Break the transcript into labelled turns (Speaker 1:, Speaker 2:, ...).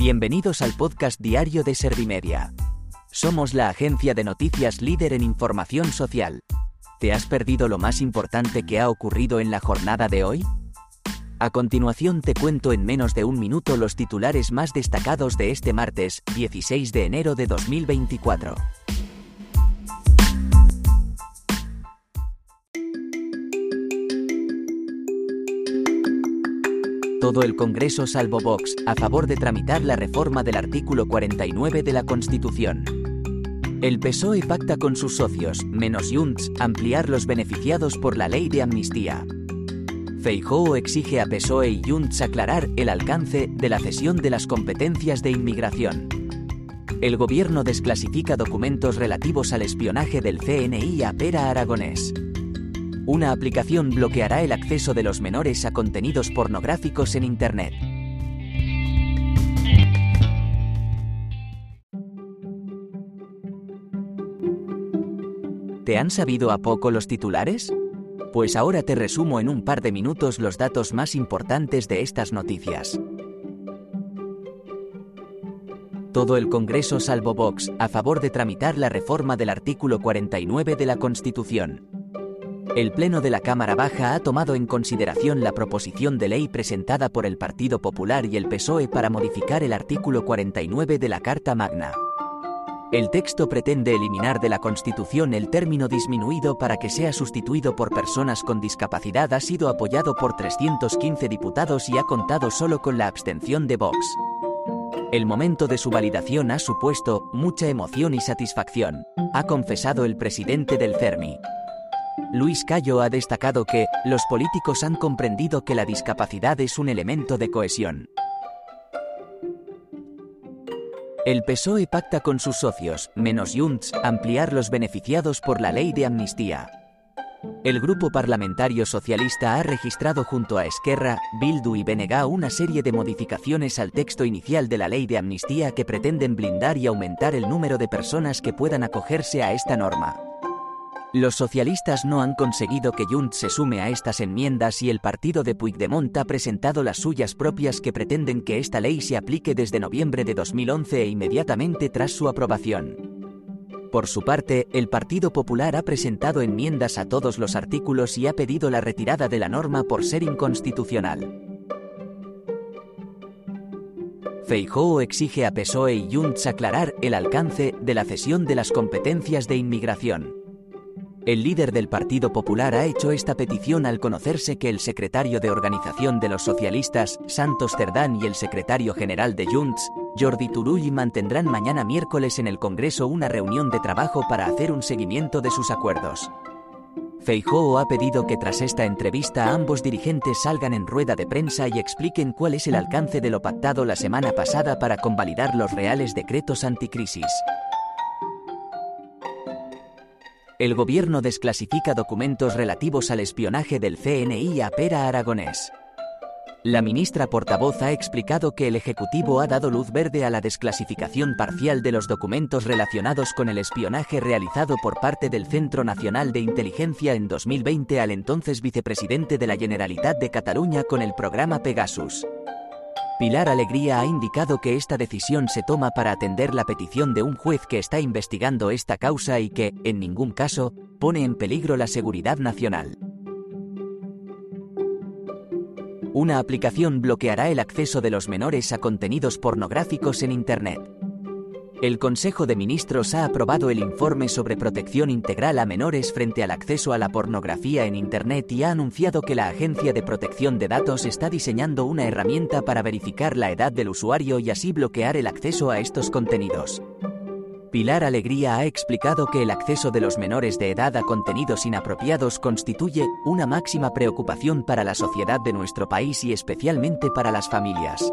Speaker 1: Bienvenidos al podcast diario de Servimedia. Somos la agencia de noticias líder en información social. ¿Te has perdido lo más importante que ha ocurrido en la jornada de hoy? A continuación te cuento en menos de un minuto los titulares más destacados de este martes, 16 de enero de 2024. Todo el Congreso salvo Vox, a favor de tramitar la reforma del artículo 49 de la Constitución. El PSOE pacta con sus socios, menos Junts, ampliar los beneficiados por la ley de amnistía. Feijóo exige a PSOE y Junts aclarar el alcance de la cesión de las competencias de inmigración. El gobierno desclasifica documentos relativos al espionaje del CNI a Pera Aragonés. Una aplicación bloqueará el acceso de los menores a contenidos pornográficos en Internet. ¿Te han sabido a poco los titulares? Pues ahora te resumo en un par de minutos los datos más importantes de estas noticias. Todo el Congreso salvo Vox, a favor de tramitar la reforma del artículo 49 de la Constitución. El Pleno de la Cámara Baja ha tomado en consideración la proposición de ley presentada por el Partido Popular y el PSOE para modificar el artículo 49 de la Carta Magna. El texto pretende eliminar de la Constitución el término disminuido para que sea sustituido por personas con discapacidad. Ha sido apoyado por 315 diputados y ha contado solo con la abstención de Vox. El momento de su validación ha supuesto mucha emoción y satisfacción, ha confesado el presidente del CERMI. Luis Cayo ha destacado que, los políticos han comprendido que la discapacidad es un elemento de cohesión. El PSOE pacta con sus socios, menos Junts, ampliar los beneficiados por la ley de amnistía. El grupo parlamentario socialista ha registrado junto a Esquerra, Bildu y Benega una serie de modificaciones al texto inicial de la ley de amnistía que pretenden blindar y aumentar el número de personas que puedan acogerse a esta norma. Los socialistas no han conseguido que Junts se sume a estas enmiendas y el partido de Puigdemont ha presentado las suyas propias que pretenden que esta ley se aplique desde noviembre de 2011 e inmediatamente tras su aprobación. Por su parte, el Partido Popular ha presentado enmiendas a todos los artículos y ha pedido la retirada de la norma por ser inconstitucional. Feijóo exige a PSOE y Junts aclarar el alcance de la cesión de las competencias de inmigración. El líder del Partido Popular ha hecho esta petición al conocerse que el secretario de Organización de los Socialistas, Santos Cerdán, y el secretario general de Junts, Jordi Turull, mantendrán mañana miércoles en el Congreso una reunión de trabajo para hacer un seguimiento de sus acuerdos. Feijóo ha pedido que tras esta entrevista ambos dirigentes salgan en rueda de prensa y expliquen cuál es el alcance de lo pactado la semana pasada para convalidar los reales decretos anticrisis. El gobierno desclasifica documentos relativos al espionaje del CNI a Pera Aragonés. La ministra portavoz ha explicado que el Ejecutivo ha dado luz verde a la desclasificación parcial de los documentos relacionados con el espionaje realizado por parte del Centro Nacional de Inteligencia en 2020 al entonces vicepresidente de la Generalitat de Cataluña con el programa Pegasus. Pilar Alegría ha indicado que esta decisión se toma para atender la petición de un juez que está investigando esta causa y que, en ningún caso, pone en peligro la seguridad nacional. Una aplicación bloqueará el acceso de los menores a contenidos pornográficos en Internet. El Consejo de Ministros ha aprobado el informe sobre protección integral a menores frente al acceso a la pornografía en Internet y ha anunciado que la Agencia de Protección de Datos está diseñando una herramienta para verificar la edad del usuario y así bloquear el acceso a estos contenidos. Pilar Alegría ha explicado que el acceso de los menores de edad a contenidos inapropiados constituye una máxima preocupación para la sociedad de nuestro país y especialmente para las familias.